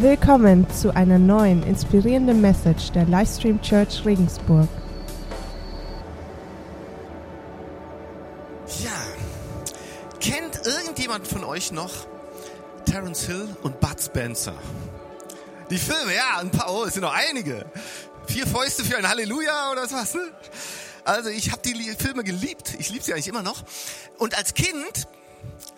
Willkommen zu einer neuen inspirierenden Message der Livestream Church Regensburg. Ja, kennt irgendjemand von euch noch Terence Hill und Bud Spencer? Die Filme, ja, ein paar, oh, es sind noch einige. Vier Fäuste für ein Halleluja oder was? Ne? Also ich habe die Filme geliebt. Ich liebe sie eigentlich immer noch. Und als Kind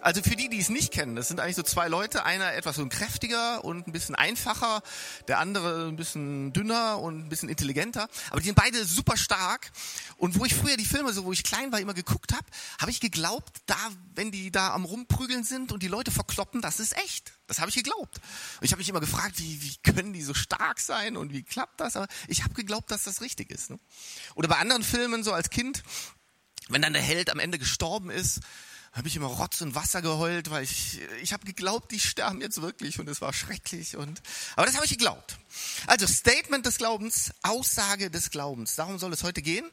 also für die, die es nicht kennen, das sind eigentlich so zwei Leute. Einer etwas so kräftiger und ein bisschen einfacher, der andere ein bisschen dünner und ein bisschen intelligenter. Aber die sind beide super stark. Und wo ich früher die Filme, so wo ich klein war, immer geguckt habe, habe ich geglaubt, da, wenn die da am rumprügeln sind und die Leute verkloppen, das ist echt. Das habe ich geglaubt. Und ich habe mich immer gefragt, wie, wie können die so stark sein und wie klappt das? Aber ich habe geglaubt, dass das richtig ist. Ne? Oder bei anderen Filmen, so als Kind, wenn dann der Held am Ende gestorben ist, habe ich immer Rotz und Wasser geheult, weil ich, ich habe geglaubt, die sterben jetzt wirklich und es war schrecklich. Und, aber das habe ich geglaubt. Also Statement des Glaubens, Aussage des Glaubens. Darum soll es heute gehen.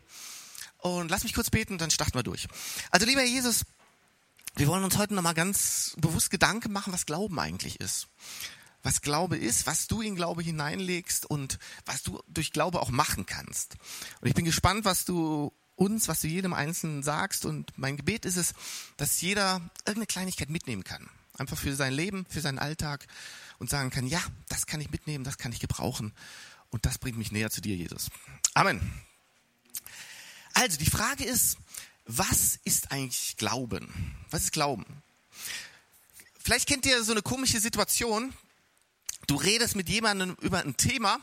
Und lass mich kurz beten dann starten wir durch. Also lieber Jesus, wir wollen uns heute nochmal ganz bewusst Gedanken machen, was Glauben eigentlich ist. Was Glaube ist, was du in Glaube hineinlegst und was du durch Glaube auch machen kannst. Und ich bin gespannt, was du uns, was du jedem Einzelnen sagst. Und mein Gebet ist es, dass jeder irgendeine Kleinigkeit mitnehmen kann. Einfach für sein Leben, für seinen Alltag und sagen kann, ja, das kann ich mitnehmen, das kann ich gebrauchen. Und das bringt mich näher zu dir, Jesus. Amen. Also, die Frage ist, was ist eigentlich Glauben? Was ist Glauben? Vielleicht kennt ihr so eine komische Situation. Du redest mit jemandem über ein Thema,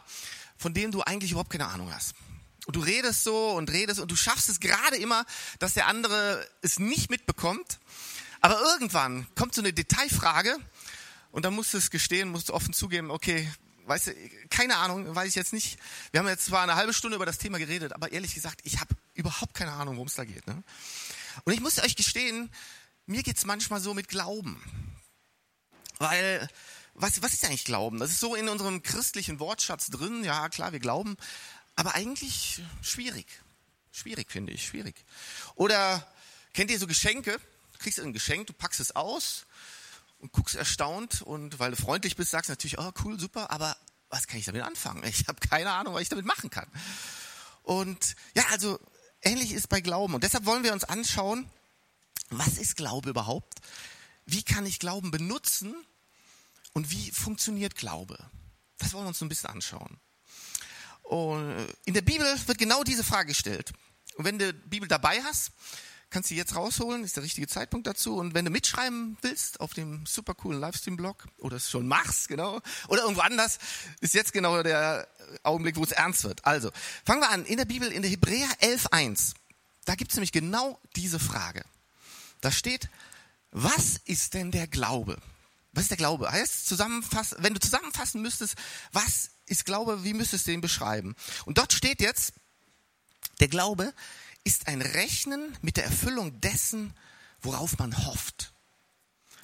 von dem du eigentlich überhaupt keine Ahnung hast. Und du redest so und redest und du schaffst es gerade immer, dass der andere es nicht mitbekommt. Aber irgendwann kommt so eine Detailfrage und dann musst du es gestehen, musst du offen zugeben, okay, weißt du, keine Ahnung, weiß ich jetzt nicht. Wir haben jetzt zwar eine halbe Stunde über das Thema geredet, aber ehrlich gesagt, ich habe überhaupt keine Ahnung, worum es da geht. Ne? Und ich muss euch gestehen, mir geht's manchmal so mit Glauben. Weil, was, was ist eigentlich Glauben? Das ist so in unserem christlichen Wortschatz drin. Ja, klar, wir glauben. Aber eigentlich schwierig. Schwierig, finde ich, schwierig. Oder kennt ihr so Geschenke? Du kriegst ein Geschenk, du packst es aus und guckst erstaunt und weil du freundlich bist, sagst du natürlich, oh cool, super, aber was kann ich damit anfangen? Ich habe keine Ahnung, was ich damit machen kann. Und ja, also ähnlich ist bei Glauben. Und deshalb wollen wir uns anschauen, was ist Glaube überhaupt? Wie kann ich Glauben benutzen? Und wie funktioniert Glaube? Das wollen wir uns ein bisschen anschauen. Und in der Bibel wird genau diese Frage gestellt. Und wenn du die Bibel dabei hast, kannst du jetzt rausholen, ist der richtige Zeitpunkt dazu. Und wenn du mitschreiben willst auf dem super coolen Livestream-Blog oder es schon machst, genau, oder irgendwo anders, ist jetzt genau der Augenblick, wo es ernst wird. Also, fangen wir an. In der Bibel, in der Hebräer 11.1, da gibt es nämlich genau diese Frage. Da steht, was ist denn der Glaube? Was ist der Glaube? Heißt zusammenfassen, wenn du zusammenfassen müsstest, was ist Glaube, wie müsstest du ihn beschreiben? Und dort steht jetzt, der Glaube ist ein Rechnen mit der Erfüllung dessen, worauf man hofft.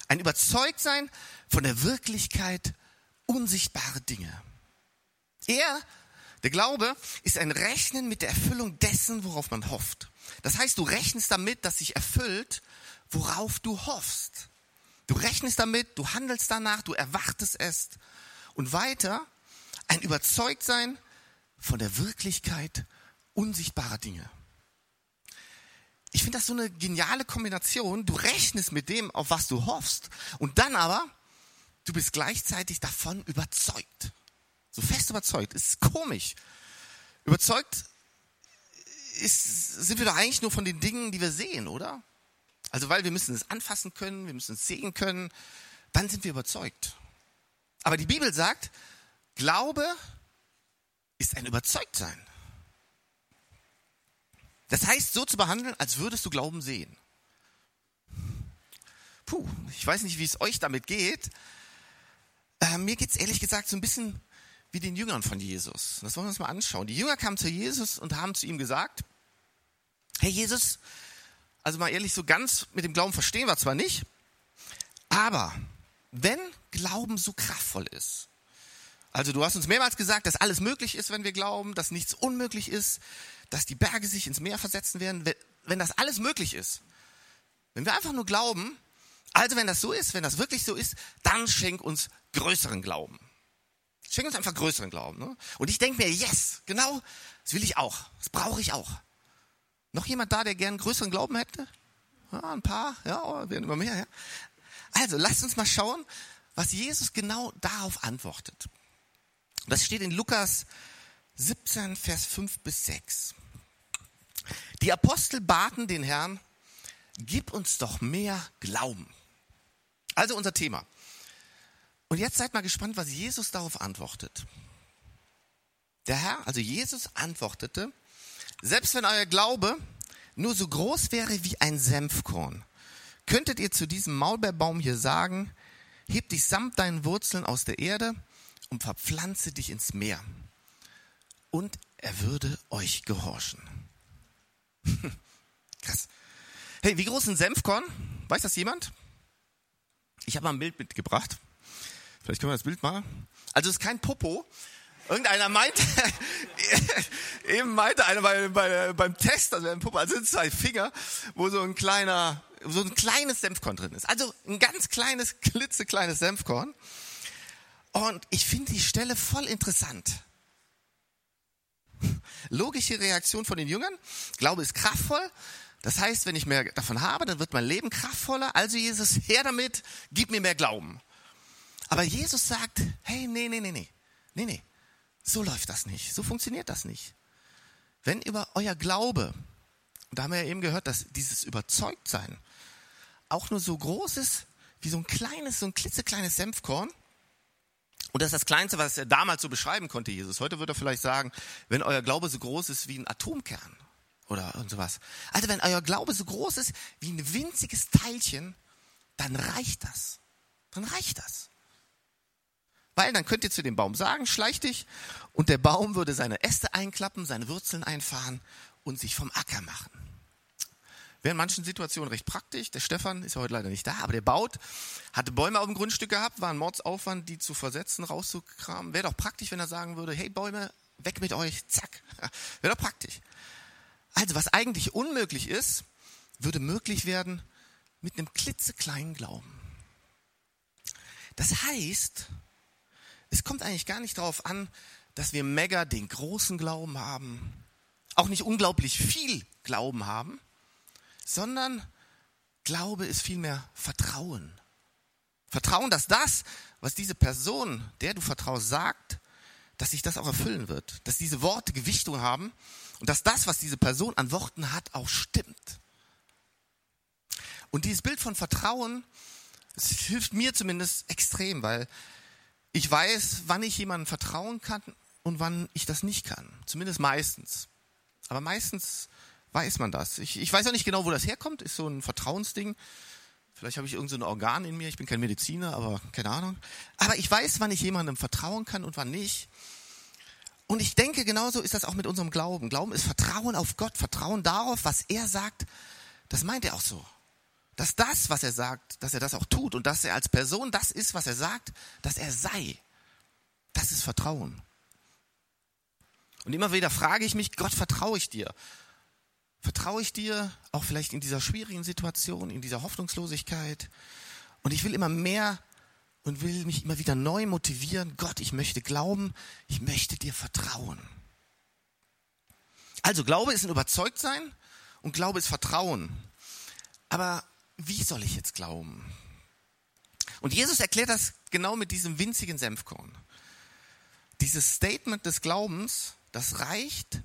Ein Überzeugtsein von der Wirklichkeit unsichtbarer Dinge. Er, der Glaube, ist ein Rechnen mit der Erfüllung dessen, worauf man hofft. Das heißt, du rechnest damit, dass sich erfüllt, worauf du hoffst. Du rechnest damit, du handelst danach, du erwartest es. Und weiter, ein Überzeugtsein von der Wirklichkeit unsichtbarer Dinge. Ich finde das so eine geniale Kombination. Du rechnest mit dem, auf was du hoffst, und dann aber, du bist gleichzeitig davon überzeugt. So fest überzeugt. Ist komisch. Überzeugt ist, sind wir doch eigentlich nur von den Dingen, die wir sehen, oder? Also, weil wir müssen es anfassen können, wir müssen es sehen können, dann sind wir überzeugt. Aber die Bibel sagt, Glaube ist ein Überzeugtsein. Das heißt, so zu behandeln, als würdest du Glauben sehen. Puh, ich weiß nicht, wie es euch damit geht. Äh, mir geht es ehrlich gesagt so ein bisschen wie den Jüngern von Jesus. Das wollen wir uns mal anschauen. Die Jünger kamen zu Jesus und haben zu ihm gesagt, hey Jesus, also mal ehrlich, so ganz mit dem Glauben verstehen wir zwar nicht, aber wenn Glauben so kraftvoll ist, also du hast uns mehrmals gesagt, dass alles möglich ist, wenn wir glauben, dass nichts unmöglich ist, dass die Berge sich ins Meer versetzen werden. Wenn das alles möglich ist, wenn wir einfach nur glauben, also wenn das so ist, wenn das wirklich so ist, dann schenk uns größeren Glauben. Schenk uns einfach größeren Glauben. Ne? Und ich denke mir, yes, genau, das will ich auch. Das brauche ich auch. Noch jemand da, der gern größeren Glauben hätte? Ja, ein paar, ja, oh, werden immer mehr. Ja. Also, lasst uns mal schauen, was Jesus genau darauf antwortet. Das steht in Lukas 17, Vers 5 bis 6. Die Apostel baten den Herrn, gib uns doch mehr Glauben. Also unser Thema. Und jetzt seid mal gespannt, was Jesus darauf antwortet. Der Herr, also Jesus antwortete, selbst wenn euer Glaube nur so groß wäre wie ein Senfkorn, könntet ihr zu diesem Maulbeerbaum hier sagen, heb dich samt deinen Wurzeln aus der Erde und verpflanze dich ins Meer. Und er würde euch gehorchen. Krass. Hey, wie groß ein Senfkorn? Weiß das jemand? Ich habe mal ein Bild mitgebracht. Vielleicht können wir das Bild mal. Also es ist kein Popo. Irgendeiner meinte, eben meinte einer bei, bei, beim Test, also beim Popo, also zwei Finger, wo so ein kleiner, so ein kleines Senfkorn drin ist. Also ein ganz kleines, klitzekleines Senfkorn. Und ich finde die Stelle voll interessant. Logische Reaktion von den Jüngern. Glaube ist kraftvoll. Das heißt, wenn ich mehr davon habe, dann wird mein Leben kraftvoller. Also Jesus, her damit, gib mir mehr Glauben. Aber Jesus sagt, hey, nee, nee, nee, nee, nee, nee, so läuft das nicht, so funktioniert das nicht. Wenn über euer Glaube, da haben wir ja eben gehört, dass dieses Überzeugtsein auch nur so groß ist wie so ein kleines, so ein klitzekleines Senfkorn, und das ist das Kleinste, was er damals so beschreiben konnte, Jesus. Heute würde er vielleicht sagen, wenn euer Glaube so groß ist wie ein Atomkern oder und sowas. Also wenn euer Glaube so groß ist wie ein winziges Teilchen, dann reicht das. Dann reicht das. Weil dann könnt ihr zu dem Baum sagen, schleich dich, und der Baum würde seine Äste einklappen, seine Wurzeln einfahren und sich vom Acker machen. Wäre in manchen Situationen recht praktisch. Der Stefan ist ja heute leider nicht da, aber der baut, hatte Bäume auf dem Grundstück gehabt, war ein Mordsaufwand, die zu versetzen, rauszukramen. Wäre doch praktisch, wenn er sagen würde, hey Bäume, weg mit euch, zack. Wäre doch praktisch. Also was eigentlich unmöglich ist, würde möglich werden mit einem klitzekleinen Glauben. Das heißt, es kommt eigentlich gar nicht darauf an, dass wir mega den großen Glauben haben, auch nicht unglaublich viel Glauben haben, sondern Glaube ist vielmehr Vertrauen. Vertrauen, dass das, was diese Person, der du vertraust, sagt, dass sich das auch erfüllen wird, dass diese Worte Gewichtung haben und dass das, was diese Person an Worten hat, auch stimmt. Und dieses Bild von Vertrauen, es hilft mir zumindest extrem, weil ich weiß, wann ich jemandem vertrauen kann und wann ich das nicht kann. Zumindest meistens. Aber meistens weiß man das. Ich, ich weiß auch nicht genau, wo das herkommt. Ist so ein Vertrauensding. Vielleicht habe ich irgendein so Organ in mir. Ich bin kein Mediziner, aber keine Ahnung. Aber ich weiß, wann ich jemandem vertrauen kann und wann nicht. Und ich denke, genauso ist das auch mit unserem Glauben. Glauben ist Vertrauen auf Gott, Vertrauen darauf, was er sagt. Das meint er auch so dass das, was er sagt, dass er das auch tut und dass er als Person das ist, was er sagt, dass er sei. Das ist Vertrauen. Und immer wieder frage ich mich, Gott, vertraue ich dir? Vertraue ich dir auch vielleicht in dieser schwierigen Situation, in dieser Hoffnungslosigkeit? Und ich will immer mehr und will mich immer wieder neu motivieren. Gott, ich möchte glauben, ich möchte dir vertrauen. Also Glaube ist ein Überzeugtsein und Glaube ist Vertrauen. Aber wie soll ich jetzt glauben? Und Jesus erklärt das genau mit diesem winzigen Senfkorn. Dieses Statement des Glaubens, das reicht,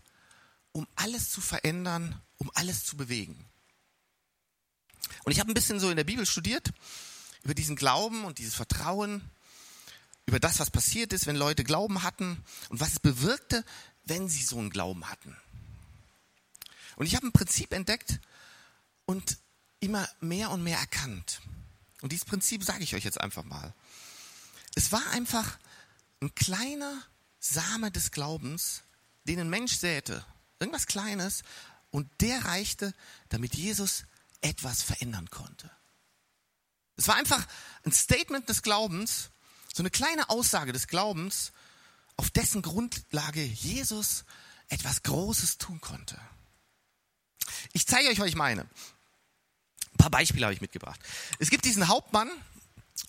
um alles zu verändern, um alles zu bewegen. Und ich habe ein bisschen so in der Bibel studiert über diesen Glauben und dieses Vertrauen, über das, was passiert ist, wenn Leute Glauben hatten und was es bewirkte, wenn sie so einen Glauben hatten. Und ich habe ein Prinzip entdeckt und immer mehr und mehr erkannt. Und dieses Prinzip sage ich euch jetzt einfach mal. Es war einfach ein kleiner Same des Glaubens, den ein Mensch säte. Irgendwas Kleines. Und der reichte, damit Jesus etwas verändern konnte. Es war einfach ein Statement des Glaubens, so eine kleine Aussage des Glaubens, auf dessen Grundlage Jesus etwas Großes tun konnte. Ich zeige euch, was ich meine. Ein paar Beispiele habe ich mitgebracht. Es gibt diesen Hauptmann,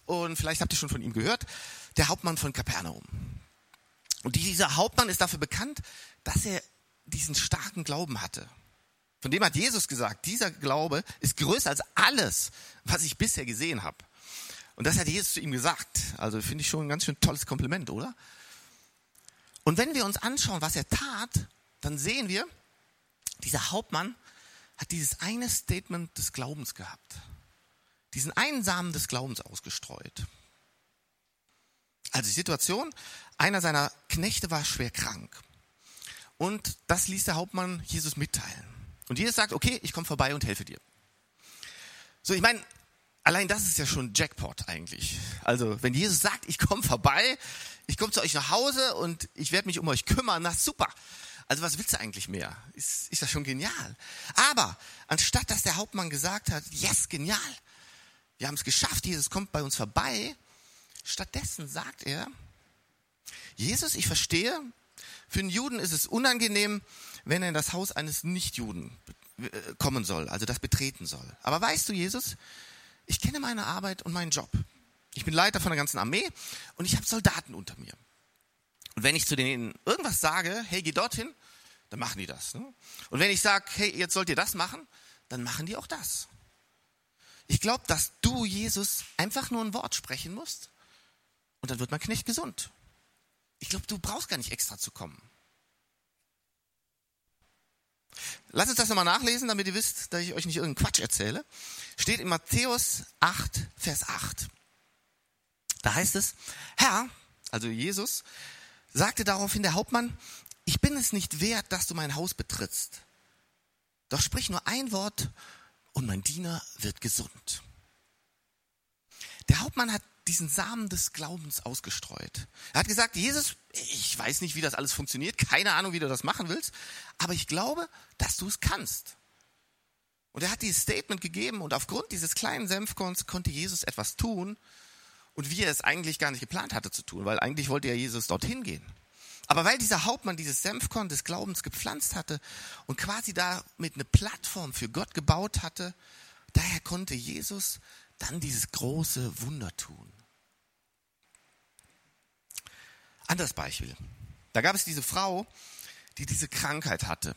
und vielleicht habt ihr schon von ihm gehört, der Hauptmann von Kapernaum. Und dieser Hauptmann ist dafür bekannt, dass er diesen starken Glauben hatte. Von dem hat Jesus gesagt, dieser Glaube ist größer als alles, was ich bisher gesehen habe. Und das hat Jesus zu ihm gesagt. Also finde ich schon ein ganz schön tolles Kompliment, oder? Und wenn wir uns anschauen, was er tat, dann sehen wir, dieser Hauptmann hat dieses eine Statement des Glaubens gehabt. Diesen einen Samen des Glaubens ausgestreut. Also die Situation, einer seiner Knechte war schwer krank. Und das ließ der Hauptmann Jesus mitteilen. Und Jesus sagt, okay, ich komme vorbei und helfe dir. So, ich meine, allein das ist ja schon Jackpot eigentlich. Also, wenn Jesus sagt, ich komme vorbei, ich komme zu euch nach Hause und ich werde mich um euch kümmern, na super. Also was willst du eigentlich mehr? Ist, ist das schon genial? Aber anstatt dass der Hauptmann gesagt hat, yes, genial, wir haben es geschafft, Jesus kommt bei uns vorbei, stattdessen sagt er, Jesus, ich verstehe, für einen Juden ist es unangenehm, wenn er in das Haus eines Nichtjuden äh, kommen soll, also das betreten soll. Aber weißt du, Jesus, ich kenne meine Arbeit und meinen Job. Ich bin Leiter von der ganzen Armee und ich habe Soldaten unter mir. Und wenn ich zu denen irgendwas sage, hey, geh dorthin, dann machen die das. Ne? Und wenn ich sage, hey, jetzt sollt ihr das machen, dann machen die auch das. Ich glaube, dass du, Jesus, einfach nur ein Wort sprechen musst und dann wird mein Knecht gesund. Ich glaube, du brauchst gar nicht extra zu kommen. Lass uns das nochmal nachlesen, damit ihr wisst, dass ich euch nicht irgendeinen Quatsch erzähle. Steht in Matthäus 8, Vers 8. Da heißt es, Herr, also Jesus, sagte daraufhin der Hauptmann, ich bin es nicht wert, dass du mein Haus betrittst. Doch sprich nur ein Wort und mein Diener wird gesund. Der Hauptmann hat diesen Samen des Glaubens ausgestreut. Er hat gesagt, Jesus, ich weiß nicht, wie das alles funktioniert, keine Ahnung, wie du das machen willst, aber ich glaube, dass du es kannst. Und er hat dieses Statement gegeben und aufgrund dieses kleinen Senfkorns konnte Jesus etwas tun und wie er es eigentlich gar nicht geplant hatte zu tun, weil eigentlich wollte ja Jesus dorthin gehen. Aber weil dieser Hauptmann dieses Senfkorn des Glaubens gepflanzt hatte und quasi damit eine Plattform für Gott gebaut hatte, daher konnte Jesus dann dieses große Wunder tun. Anderes Beispiel. Da gab es diese Frau, die diese Krankheit hatte.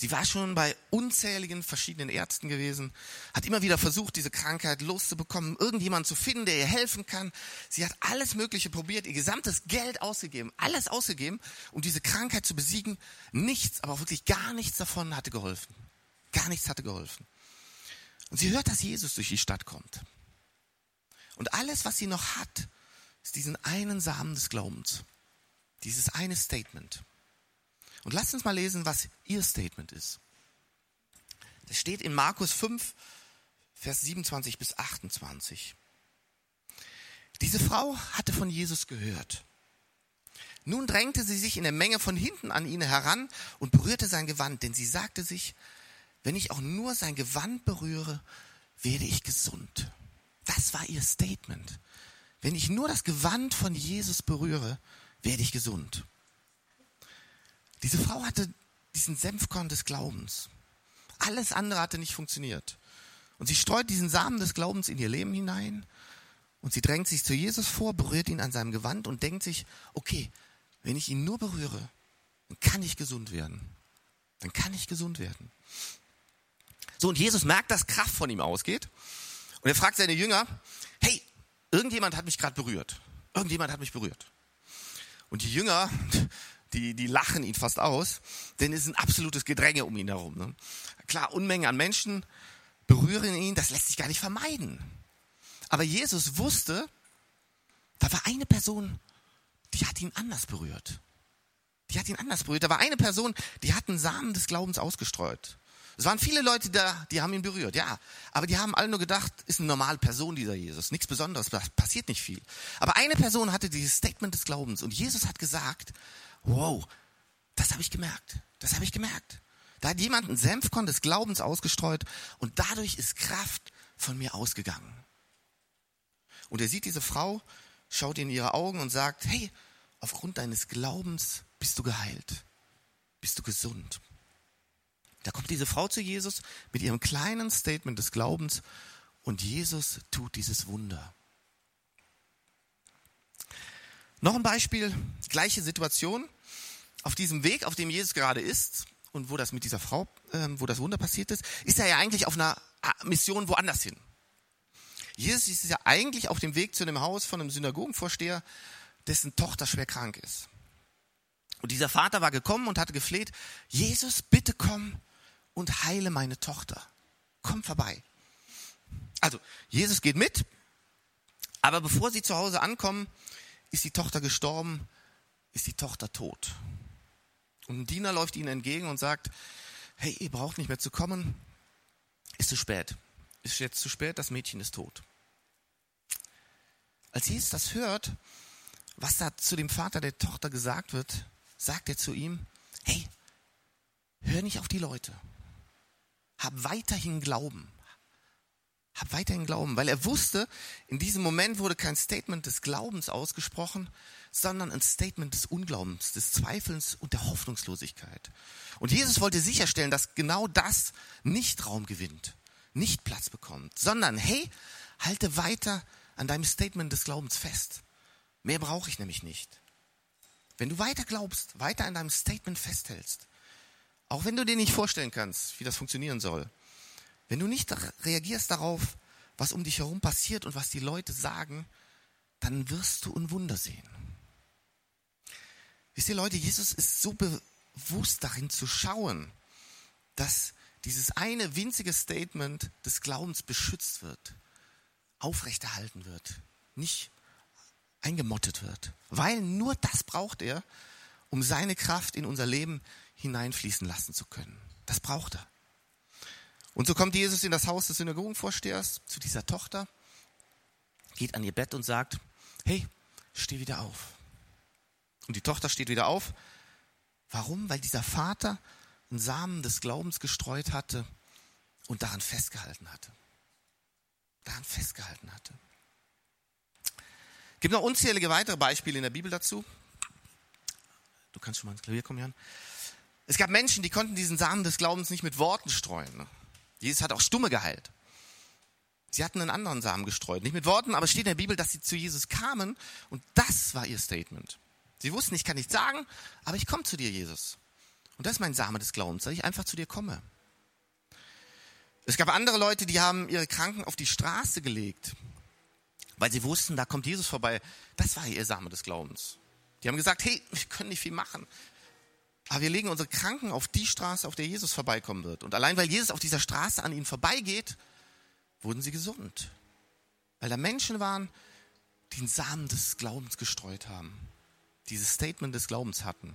Sie war schon bei unzähligen verschiedenen Ärzten gewesen, hat immer wieder versucht, diese Krankheit loszubekommen, irgendjemanden zu finden, der ihr helfen kann. Sie hat alles Mögliche probiert, ihr gesamtes Geld ausgegeben, alles ausgegeben, um diese Krankheit zu besiegen. Nichts, aber auch wirklich gar nichts davon hatte geholfen. Gar nichts hatte geholfen. Und sie hört, dass Jesus durch die Stadt kommt. Und alles, was sie noch hat, ist diesen einen Samen des Glaubens. Dieses eine Statement. Und lasst uns mal lesen, was ihr Statement ist. Das steht in Markus 5, Vers 27 bis 28. Diese Frau hatte von Jesus gehört. Nun drängte sie sich in der Menge von hinten an ihn heran und berührte sein Gewand, denn sie sagte sich, wenn ich auch nur sein Gewand berühre, werde ich gesund. Das war ihr Statement. Wenn ich nur das Gewand von Jesus berühre, werde ich gesund. Diese Frau hatte diesen Senfkorn des Glaubens. Alles andere hatte nicht funktioniert. Und sie streut diesen Samen des Glaubens in ihr Leben hinein und sie drängt sich zu Jesus vor, berührt ihn an seinem Gewand und denkt sich, okay, wenn ich ihn nur berühre, dann kann ich gesund werden. Dann kann ich gesund werden. So, und Jesus merkt, dass Kraft von ihm ausgeht. Und er fragt seine Jünger, hey, irgendjemand hat mich gerade berührt. Irgendjemand hat mich berührt. Und die Jünger, die, die lachen ihn fast aus, denn es ist ein absolutes Gedränge um ihn herum. Ne? Klar, Unmengen an Menschen berühren ihn, das lässt sich gar nicht vermeiden. Aber Jesus wusste, da war eine Person, die hat ihn anders berührt. Die hat ihn anders berührt. Da war eine Person, die hat einen Samen des Glaubens ausgestreut. Es waren viele Leute da, die haben ihn berührt, ja. Aber die haben alle nur gedacht, ist eine normale Person dieser Jesus. Nichts Besonderes, passiert nicht viel. Aber eine Person hatte dieses Statement des Glaubens und Jesus hat gesagt, wow, das habe ich gemerkt. Das habe ich gemerkt. Da hat jemand ein Senfkorn des Glaubens ausgestreut und dadurch ist Kraft von mir ausgegangen. Und er sieht diese Frau, schaut in ihre Augen und sagt, hey, aufgrund deines Glaubens bist du geheilt, bist du gesund. Da kommt diese Frau zu Jesus mit ihrem kleinen Statement des Glaubens und Jesus tut dieses Wunder. Noch ein Beispiel, gleiche Situation. Auf diesem Weg, auf dem Jesus gerade ist und wo das mit dieser Frau, äh, wo das Wunder passiert ist, ist er ja eigentlich auf einer Mission woanders hin. Jesus ist ja eigentlich auf dem Weg zu einem Haus von einem Synagogenvorsteher, dessen Tochter schwer krank ist. Und dieser Vater war gekommen und hatte gefleht, Jesus, bitte komm und heile meine Tochter. Komm vorbei. Also, Jesus geht mit, aber bevor sie zu Hause ankommen, ist die Tochter gestorben, ist die Tochter tot. Und ein Diener läuft ihnen entgegen und sagt, hey, ihr braucht nicht mehr zu kommen, ist zu spät. Ist jetzt zu spät, das Mädchen ist tot. Als Jesus das hört, was da zu dem Vater der Tochter gesagt wird, sagt er zu ihm, hey, hör nicht auf die Leute. Hab weiterhin Glauben. Hab weiterhin Glauben, weil er wusste, in diesem Moment wurde kein Statement des Glaubens ausgesprochen, sondern ein Statement des Unglaubens, des Zweifelns und der Hoffnungslosigkeit. Und Jesus wollte sicherstellen, dass genau das nicht Raum gewinnt, nicht Platz bekommt, sondern hey, halte weiter an deinem Statement des Glaubens fest. Mehr brauche ich nämlich nicht. Wenn du weiter glaubst, weiter an deinem Statement festhältst, auch wenn du dir nicht vorstellen kannst, wie das funktionieren soll, wenn du nicht reagierst darauf, was um dich herum passiert und was die Leute sagen, dann wirst du ein Wunder sehen. Wisst ihr Leute, Jesus ist so bewusst darin zu schauen, dass dieses eine winzige Statement des Glaubens beschützt wird, aufrechterhalten wird, nicht eingemottet wird. Weil nur das braucht er, um seine Kraft in unser Leben hineinfließen lassen zu können. Das braucht er. Und so kommt Jesus in das Haus des Synagogenvorstehers zu dieser Tochter, geht an ihr Bett und sagt, hey, steh wieder auf. Und die Tochter steht wieder auf. Warum? Weil dieser Vater einen Samen des Glaubens gestreut hatte und daran festgehalten hatte. Daran festgehalten hatte. Es gibt noch unzählige weitere Beispiele in der Bibel dazu. Du kannst schon mal ins Klavier kommen, Jan. Es gab Menschen, die konnten diesen Samen des Glaubens nicht mit Worten streuen. Jesus hat auch Stumme geheilt. Sie hatten einen anderen Samen gestreut. Nicht mit Worten, aber es steht in der Bibel, dass sie zu Jesus kamen und das war ihr Statement. Sie wussten, ich kann nichts sagen, aber ich komme zu dir, Jesus. Und das ist mein Same des Glaubens, dass ich einfach zu dir komme. Es gab andere Leute, die haben ihre Kranken auf die Straße gelegt weil sie wussten, da kommt Jesus vorbei. Das war ihr Same des Glaubens. Die haben gesagt, hey, wir können nicht viel machen. Aber wir legen unsere Kranken auf die Straße, auf der Jesus vorbeikommen wird. Und allein weil Jesus auf dieser Straße an ihnen vorbeigeht, wurden sie gesund. Weil da Menschen waren, die den Samen des Glaubens gestreut haben. Dieses Statement des Glaubens hatten.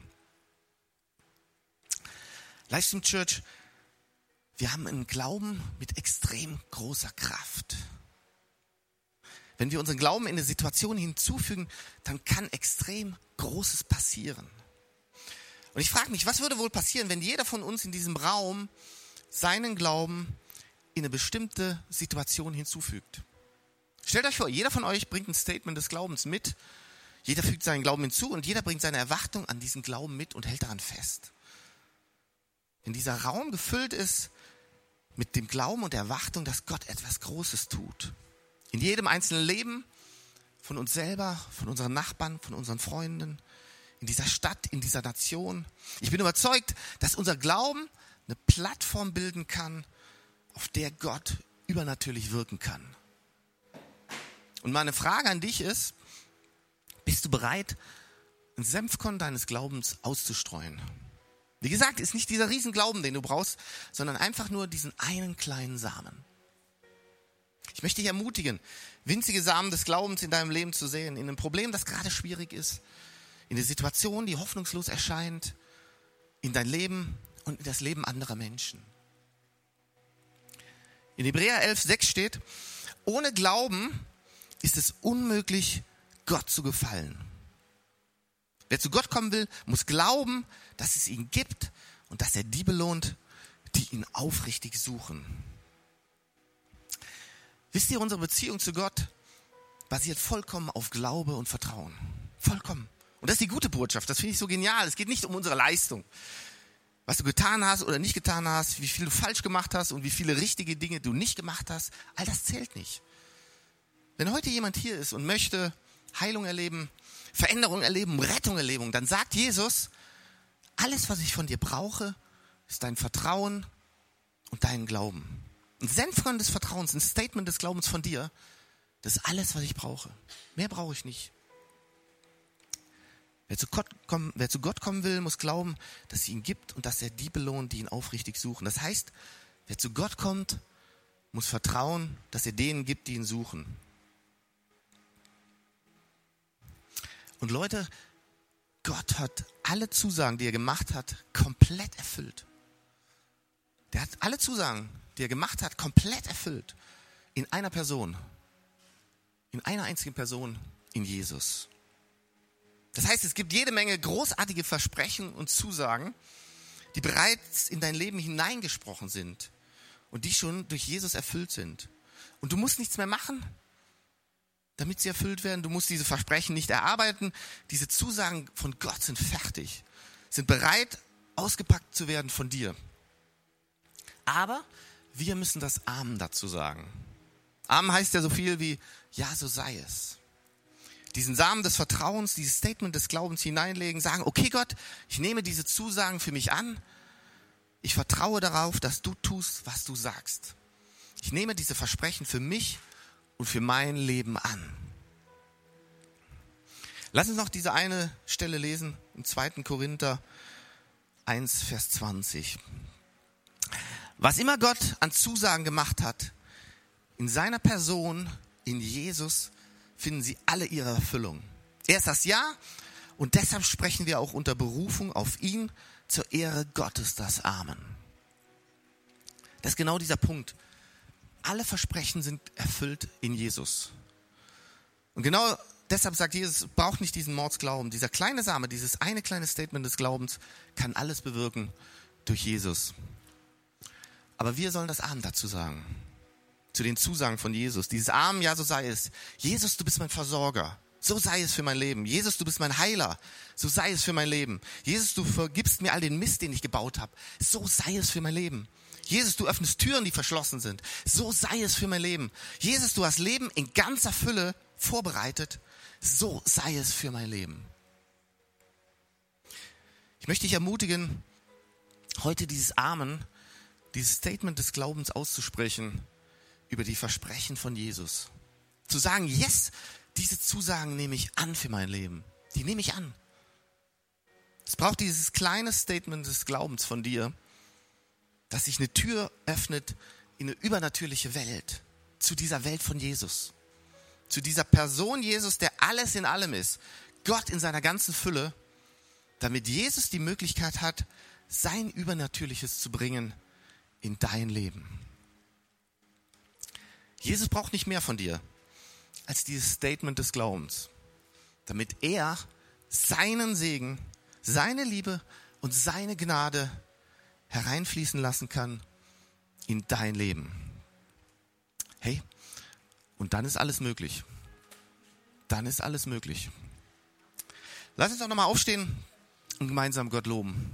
Livestream Church, wir haben einen Glauben mit extrem großer Kraft. Wenn wir unseren Glauben in eine Situation hinzufügen, dann kann extrem Großes passieren. Und ich frage mich, was würde wohl passieren, wenn jeder von uns in diesem Raum seinen Glauben in eine bestimmte Situation hinzufügt? Stellt euch vor, jeder von euch bringt ein Statement des Glaubens mit, jeder fügt seinen Glauben hinzu und jeder bringt seine Erwartung an diesen Glauben mit und hält daran fest. Wenn dieser Raum gefüllt ist mit dem Glauben und der Erwartung, dass Gott etwas Großes tut, in jedem einzelnen Leben von uns selber, von unseren Nachbarn, von unseren Freunden, in dieser Stadt, in dieser Nation. Ich bin überzeugt, dass unser Glauben eine Plattform bilden kann, auf der Gott übernatürlich wirken kann. Und meine Frage an dich ist, bist du bereit, ein Senfkorn deines Glaubens auszustreuen? Wie gesagt, ist nicht dieser Riesenglauben, den du brauchst, sondern einfach nur diesen einen kleinen Samen. Ich möchte dich ermutigen, winzige Samen des Glaubens in deinem Leben zu sehen, in einem Problem, das gerade schwierig ist, in der Situation, die hoffnungslos erscheint, in dein Leben und in das Leben anderer Menschen. In Hebräer 11, 6 steht, ohne Glauben ist es unmöglich, Gott zu gefallen. Wer zu Gott kommen will, muss glauben, dass es ihn gibt und dass er die belohnt, die ihn aufrichtig suchen. Wisst ihr, unsere Beziehung zu Gott basiert vollkommen auf Glaube und Vertrauen. Vollkommen. Und das ist die gute Botschaft. Das finde ich so genial. Es geht nicht um unsere Leistung. Was du getan hast oder nicht getan hast, wie viel du falsch gemacht hast und wie viele richtige Dinge du nicht gemacht hast, all das zählt nicht. Wenn heute jemand hier ist und möchte Heilung erleben, Veränderung erleben, Rettung erleben, dann sagt Jesus, alles, was ich von dir brauche, ist dein Vertrauen und dein Glauben. Ein Senfkorn des Vertrauens, ein Statement des Glaubens von dir, das ist alles, was ich brauche. Mehr brauche ich nicht. Wer zu, Gott kommen, wer zu Gott kommen will, muss glauben, dass es ihn gibt und dass er die belohnt, die ihn aufrichtig suchen. Das heißt, wer zu Gott kommt, muss vertrauen, dass er denen gibt, die ihn suchen. Und Leute, Gott hat alle Zusagen, die er gemacht hat, komplett erfüllt. Der hat alle Zusagen, die er gemacht hat, komplett erfüllt. In einer Person. In einer einzigen Person, in Jesus. Das heißt, es gibt jede Menge großartige Versprechen und Zusagen, die bereits in dein Leben hineingesprochen sind und die schon durch Jesus erfüllt sind. Und du musst nichts mehr machen damit sie erfüllt werden. Du musst diese Versprechen nicht erarbeiten. Diese Zusagen von Gott sind fertig, sind bereit, ausgepackt zu werden von dir. Aber wir müssen das Amen dazu sagen. Amen heißt ja so viel wie, ja, so sei es. Diesen Samen des Vertrauens, dieses Statement des Glaubens hineinlegen, sagen, okay Gott, ich nehme diese Zusagen für mich an. Ich vertraue darauf, dass du tust, was du sagst. Ich nehme diese Versprechen für mich und für mein Leben an. Lass uns noch diese eine Stelle lesen im 2. Korinther 1, Vers 20. Was immer Gott an Zusagen gemacht hat, in seiner Person, in Jesus, finden sie alle ihre Erfüllung. Er ist das Ja und deshalb sprechen wir auch unter Berufung auf ihn zur Ehre Gottes das Amen. Das ist genau dieser Punkt alle Versprechen sind erfüllt in Jesus. Und genau deshalb sagt Jesus, braucht nicht diesen Mordsglauben. Dieser kleine Same, dieses eine kleine Statement des Glaubens kann alles bewirken durch Jesus. Aber wir sollen das Amen dazu sagen. Zu den Zusagen von Jesus. Dieses Amen, ja, so sei es. Jesus, du bist mein Versorger. So sei es für mein Leben. Jesus, du bist mein Heiler. So sei es für mein Leben. Jesus, du vergibst mir all den Mist, den ich gebaut habe. So sei es für mein Leben. Jesus, du öffnest Türen, die verschlossen sind. So sei es für mein Leben. Jesus, du hast Leben in ganzer Fülle vorbereitet. So sei es für mein Leben. Ich möchte dich ermutigen, heute dieses Amen, dieses Statement des Glaubens auszusprechen über die Versprechen von Jesus. Zu sagen, yes, diese Zusagen nehme ich an für mein Leben. Die nehme ich an. Es braucht dieses kleine Statement des Glaubens von dir, dass sich eine Tür öffnet in eine übernatürliche Welt, zu dieser Welt von Jesus, zu dieser Person Jesus, der alles in allem ist, Gott in seiner ganzen Fülle, damit Jesus die Möglichkeit hat, sein Übernatürliches zu bringen in dein Leben. Jesus braucht nicht mehr von dir als dieses Statement des Glaubens, damit er seinen Segen, seine Liebe und seine Gnade hereinfließen lassen kann in dein Leben. Hey, und dann ist alles möglich. Dann ist alles möglich. Lass uns doch nochmal aufstehen und gemeinsam Gott loben.